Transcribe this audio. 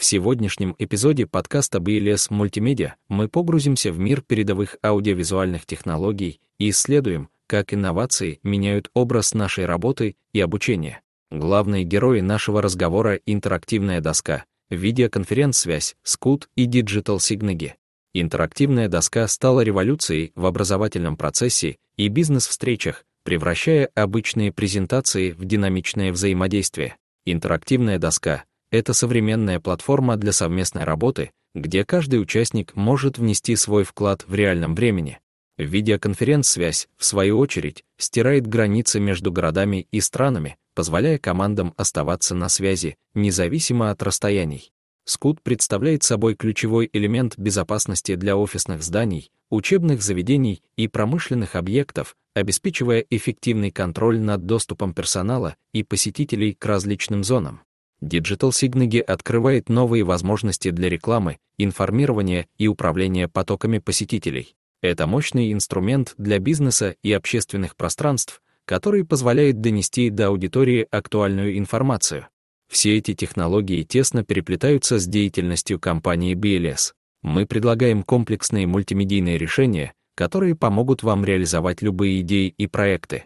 В сегодняшнем эпизоде подкаста BLS Мультимедиа мы погрузимся в мир передовых аудиовизуальных технологий и исследуем, как инновации меняют образ нашей работы и обучения. Главные герои нашего разговора — интерактивная доска, видеоконференц-связь, скут и Digital Signage. Интерактивная доска стала революцией в образовательном процессе и бизнес-встречах, превращая обычные презентации в динамичное взаимодействие. Интерактивная доска — это современная платформа для совместной работы, где каждый участник может внести свой вклад в реальном времени. Видеоконференц-связь, в свою очередь, стирает границы между городами и странами, позволяя командам оставаться на связи, независимо от расстояний. Скут представляет собой ключевой элемент безопасности для офисных зданий, учебных заведений и промышленных объектов, обеспечивая эффективный контроль над доступом персонала и посетителей к различным зонам. Digital Signage открывает новые возможности для рекламы, информирования и управления потоками посетителей. Это мощный инструмент для бизнеса и общественных пространств, который позволяет донести до аудитории актуальную информацию. Все эти технологии тесно переплетаются с деятельностью компании BLS. Мы предлагаем комплексные мультимедийные решения, которые помогут вам реализовать любые идеи и проекты.